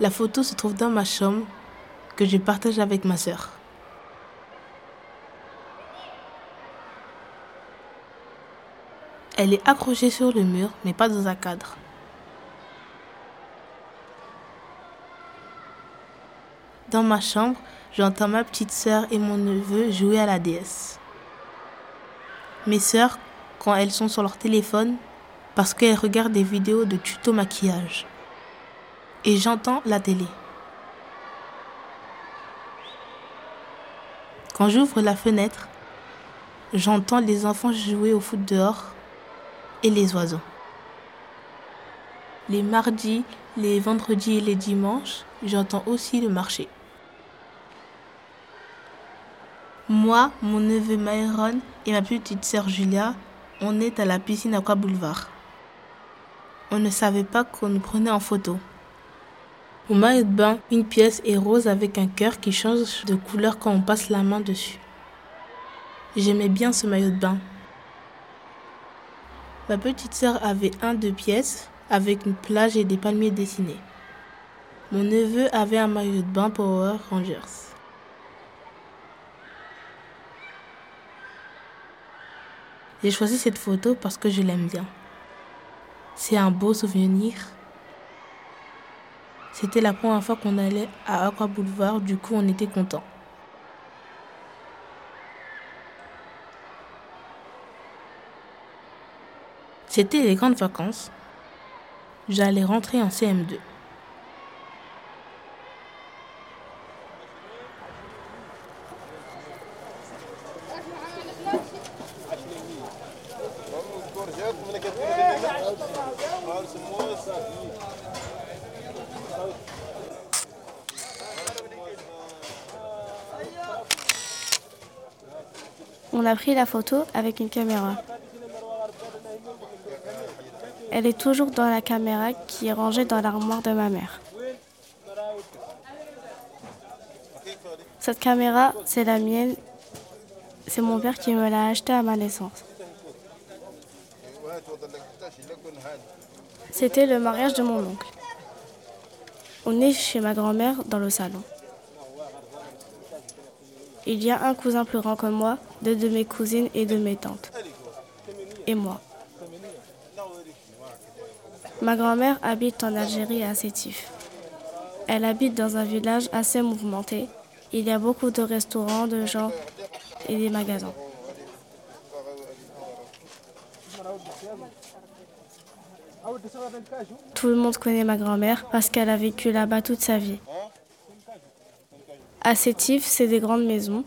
La photo se trouve dans ma chambre que je partage avec ma sœur. Elle est accrochée sur le mur, mais pas dans un cadre. Dans ma chambre, j'entends ma petite sœur et mon neveu jouer à la déesse. Mes sœurs, quand elles sont sur leur téléphone, parce qu'elles regardent des vidéos de tuto maquillage. Et j'entends la télé. Quand j'ouvre la fenêtre, j'entends les enfants jouer au foot dehors et les oiseaux. Les mardis, les vendredis et les dimanches, j'entends aussi le marché. Moi, mon neveu Myron et ma petite sœur Julia, on est à la piscine Aqua Boulevard. On ne savait pas qu'on nous prenait en photo. Au maillot de bain, une pièce est rose avec un cœur qui change de couleur quand on passe la main dessus. J'aimais bien ce maillot de bain. Ma petite sœur avait un deux pièces avec une plage et des palmiers dessinés. Mon neveu avait un maillot de bain Power Rangers. J'ai choisi cette photo parce que je l'aime bien. C'est un beau souvenir. C'était la première fois qu'on allait à Aqua Boulevard, du coup on était contents. C'était les grandes vacances. J'allais rentrer en CM2. On a pris la photo avec une caméra. Elle est toujours dans la caméra qui est rangée dans l'armoire de ma mère. Cette caméra, c'est la mienne. C'est mon père qui me l'a achetée à ma naissance. C'était le mariage de mon oncle. On est chez ma grand-mère dans le salon. Il y a un cousin plus grand que moi, deux de mes cousines et de mes tantes. Et moi. Ma grand-mère habite en Algérie à Sétif. Elle habite dans un village assez mouvementé. Il y a beaucoup de restaurants, de gens et des magasins. Tout le monde connaît ma grand-mère parce qu'elle a vécu là-bas toute sa vie. À Sétif, c'est des grandes maisons.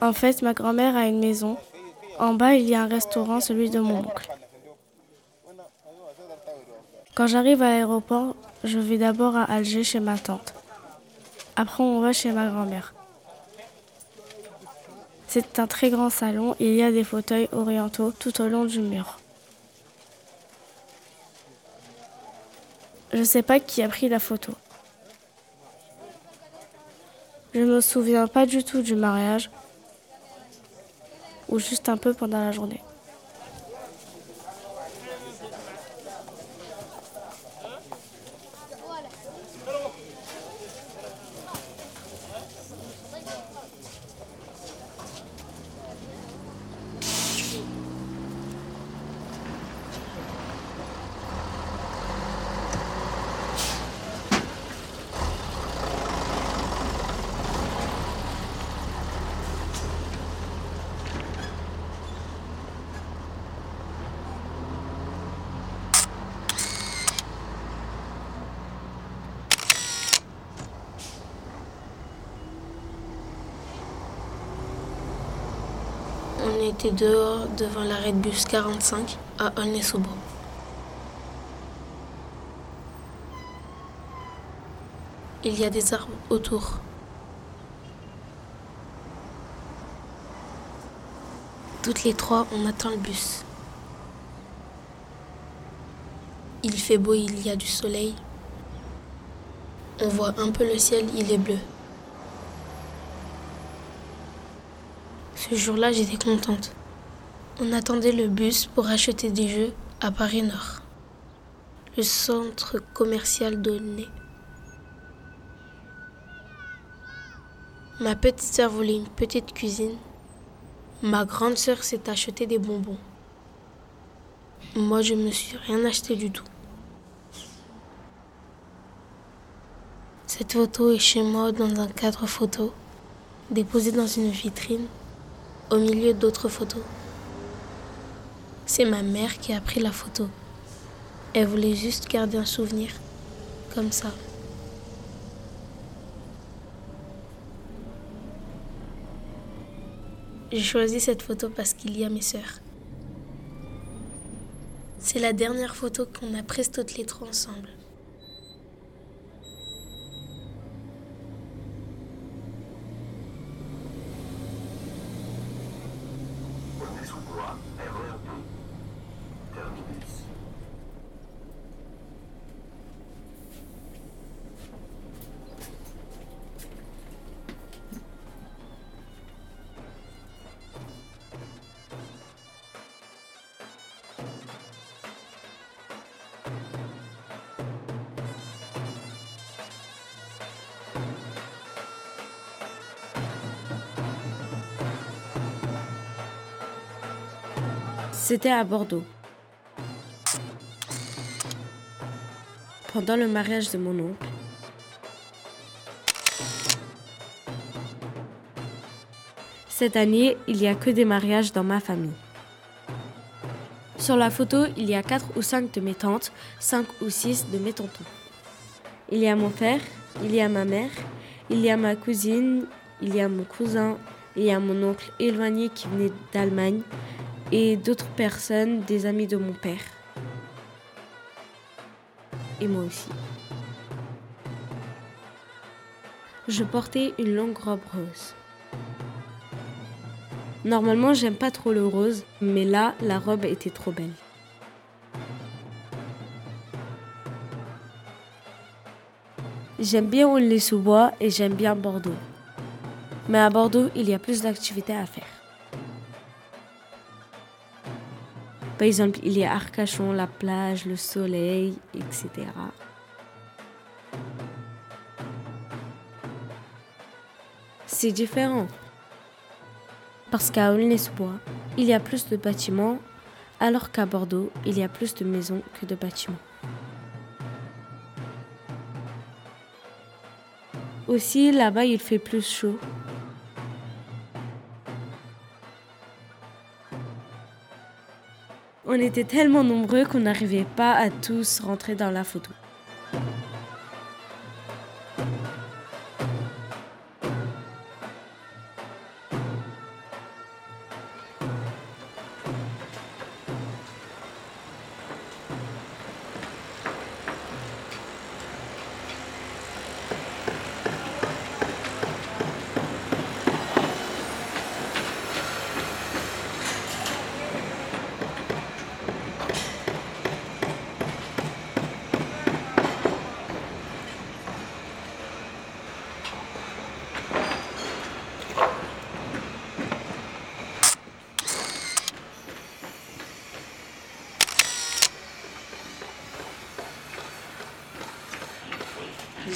En fait, ma grand-mère a une maison. En bas, il y a un restaurant, celui de mon oncle. Quand j'arrive à l'aéroport, je vais d'abord à Alger chez ma tante. Après, on va chez ma grand-mère. C'est un très grand salon il y a des fauteuils orientaux tout au long du mur. Je ne sais pas qui a pris la photo. Je me souviens pas du tout du mariage ou juste un peu pendant la journée. On était dehors devant l'arrêt de bus 45 à Aulnay-sous-Bois. Il y a des arbres autour. Toutes les trois, on attend le bus. Il fait beau, il y a du soleil. On voit un peu le ciel, il est bleu. Ce jour-là, j'étais contente. On attendait le bus pour acheter des jeux à Paris Nord, le centre commercial d'Aulnay. Ma petite sœur voulait une petite cuisine. Ma grande sœur s'est acheté des bonbons. Moi, je ne me suis rien acheté du tout. Cette photo est chez moi dans un cadre photo, déposée dans une vitrine, au milieu d'autres photos. C'est ma mère qui a pris la photo. Elle voulait juste garder un souvenir, comme ça. J'ai choisi cette photo parce qu'il y a mes sœurs. C'est la dernière photo qu'on a prise toutes les trois ensemble. Run. C'était à Bordeaux. Pendant le mariage de mon oncle. Cette année, il n'y a que des mariages dans ma famille. Sur la photo, il y a 4 ou 5 de mes tantes, 5 ou 6 de mes tontons. Il y a mon père, il y a ma mère, il y a ma cousine, il y a mon cousin, il y a mon oncle éloigné qui venait d'Allemagne, et d'autres personnes, des amis de mon père. Et moi aussi. Je portais une longue robe rose. Normalement, j'aime pas trop le rose, mais là, la robe était trop belle. J'aime bien Aulnay-sous-Bois et j'aime bien Bordeaux. Mais à Bordeaux, il y a plus d'activités à faire. Par exemple, il y a Arcachon, la plage, le soleil, etc. C'est différent. Parce qu'à Aulnay-sous-Bois, il y a plus de bâtiments, alors qu'à Bordeaux, il y a plus de maisons que de bâtiments. Aussi, là-bas, il fait plus chaud On était tellement nombreux qu'on n'arrivait pas à tous rentrer dans la photo.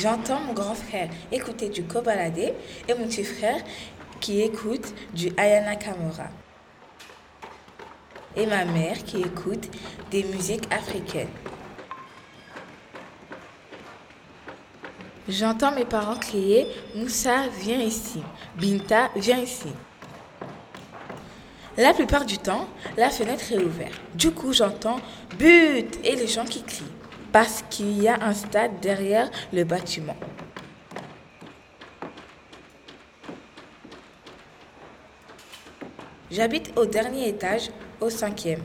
J'entends mon grand frère écouter du Kobalade et mon petit frère qui écoute du Ayana Kamora. Et ma mère qui écoute des musiques africaines. J'entends mes parents crier Moussa, viens ici. Binta, viens ici. La plupart du temps, la fenêtre est ouverte. Du coup, j'entends but et les gens qui crient parce qu'il y a un stade derrière le bâtiment. J'habite au dernier étage, au cinquième.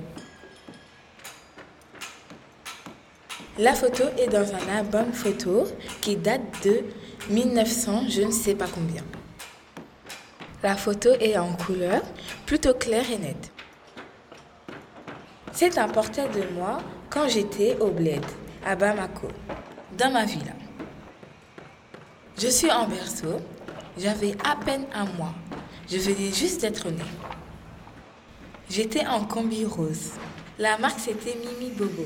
La photo est dans un album photo qui date de 1900, je ne sais pas combien. La photo est en couleur, plutôt claire et nette. C'est un portrait de moi quand j'étais au bled à Bamako, dans ma ville. Je suis en berceau, j'avais à peine un mois. Je venais juste d'être née. J'étais en combi rose. La marque c'était Mimi Bobo.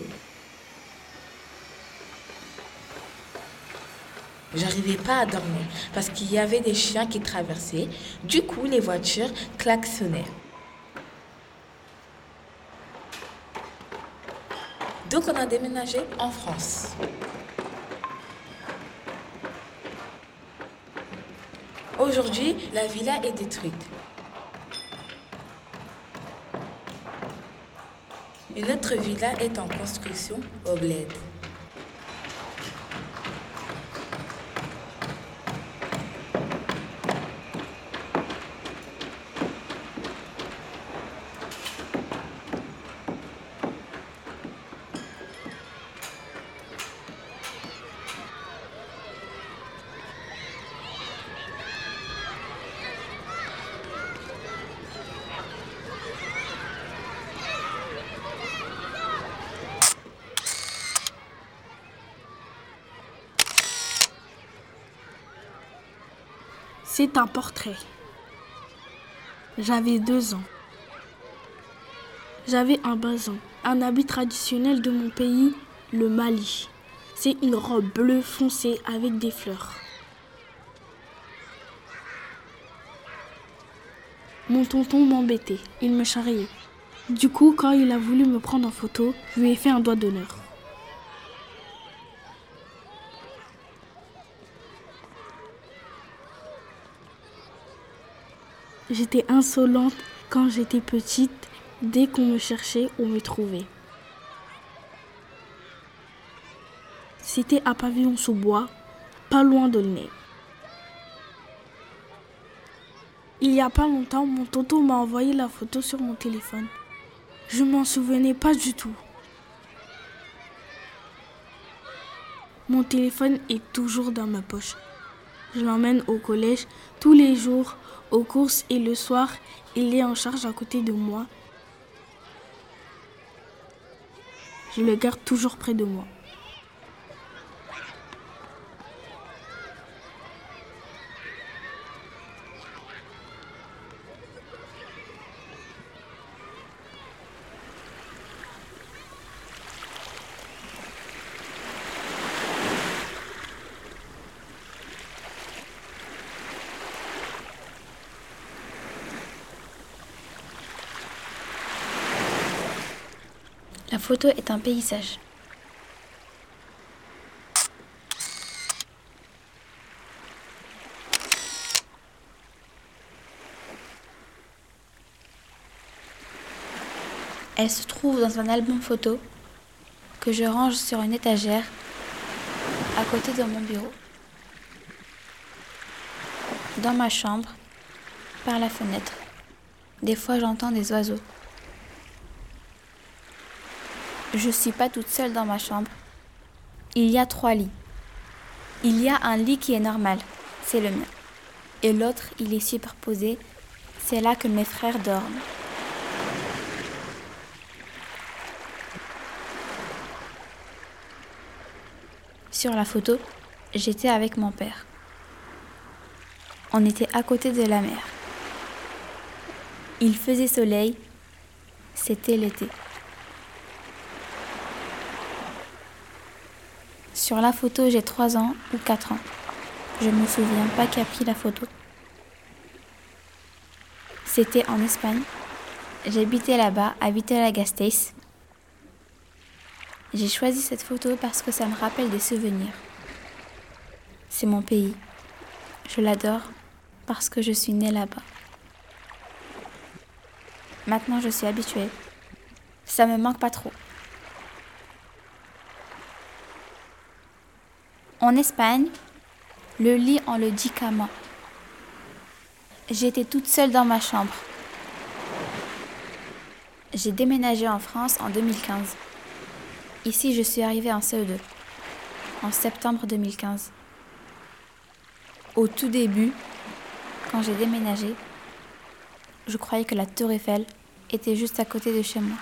J'arrivais pas à dormir parce qu'il y avait des chiens qui traversaient. Du coup, les voitures klaxonnaient. Donc on a déménagé en France. Aujourd'hui, la villa est détruite. Une autre villa est en construction au Bled. C'est un portrait. J'avais deux ans. J'avais un bazin, un habit traditionnel de mon pays, le Mali. C'est une robe bleue foncée avec des fleurs. Mon tonton m'embêtait, il me charriait. Du coup, quand il a voulu me prendre en photo, je lui ai fait un doigt d'honneur. J'étais insolente quand j'étais petite, dès qu'on me cherchait, on me trouvait. C'était à Pavillon sous bois, pas loin d'Aulnay. Il y a pas longtemps, mon tonton m'a envoyé la photo sur mon téléphone. Je m'en souvenais pas du tout. Mon téléphone est toujours dans ma poche. Je l'emmène au collège tous les jours, aux courses et le soir, il est en charge à côté de moi. Je le garde toujours près de moi. La photo est un paysage. Elle se trouve dans un album photo que je range sur une étagère à côté de mon bureau. Dans ma chambre, par la fenêtre, des fois j'entends des oiseaux. Je ne suis pas toute seule dans ma chambre. Il y a trois lits. Il y a un lit qui est normal, c'est le mien. Et l'autre, il est superposé, c'est là que mes frères dorment. Sur la photo, j'étais avec mon père. On était à côté de la mer. Il faisait soleil, c'était l'été. Sur la photo, j'ai 3 ans ou 4 ans. Je ne me souviens pas qui a pris la photo. C'était en Espagne. J'habitais là-bas, à Vitola-Gasteiz. J'ai choisi cette photo parce que ça me rappelle des souvenirs. C'est mon pays. Je l'adore parce que je suis née là-bas. Maintenant, je suis habituée. Ça me manque pas trop. En Espagne, le lit on le dit cama. J'étais toute seule dans ma chambre. J'ai déménagé en France en 2015. Ici, je suis arrivée en CE2, en septembre 2015. Au tout début, quand j'ai déménagé, je croyais que la tour Eiffel était juste à côté de chez moi.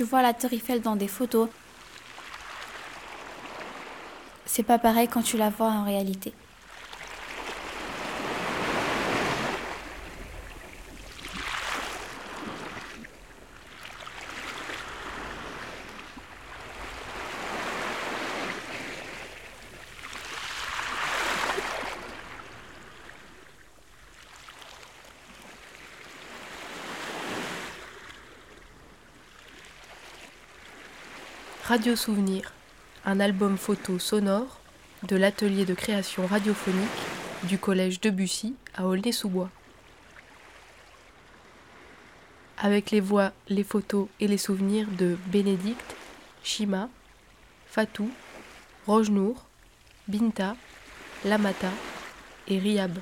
Tu vois la tour dans des photos, c'est pas pareil quand tu la vois en réalité. Radio Souvenir, un album photo sonore de l'atelier de création radiophonique du collège Debussy à Aulnay-sous-Bois. Avec les voix, les photos et les souvenirs de Bénédicte, Shima, Fatou, Rojnour, Binta, Lamata et Riab.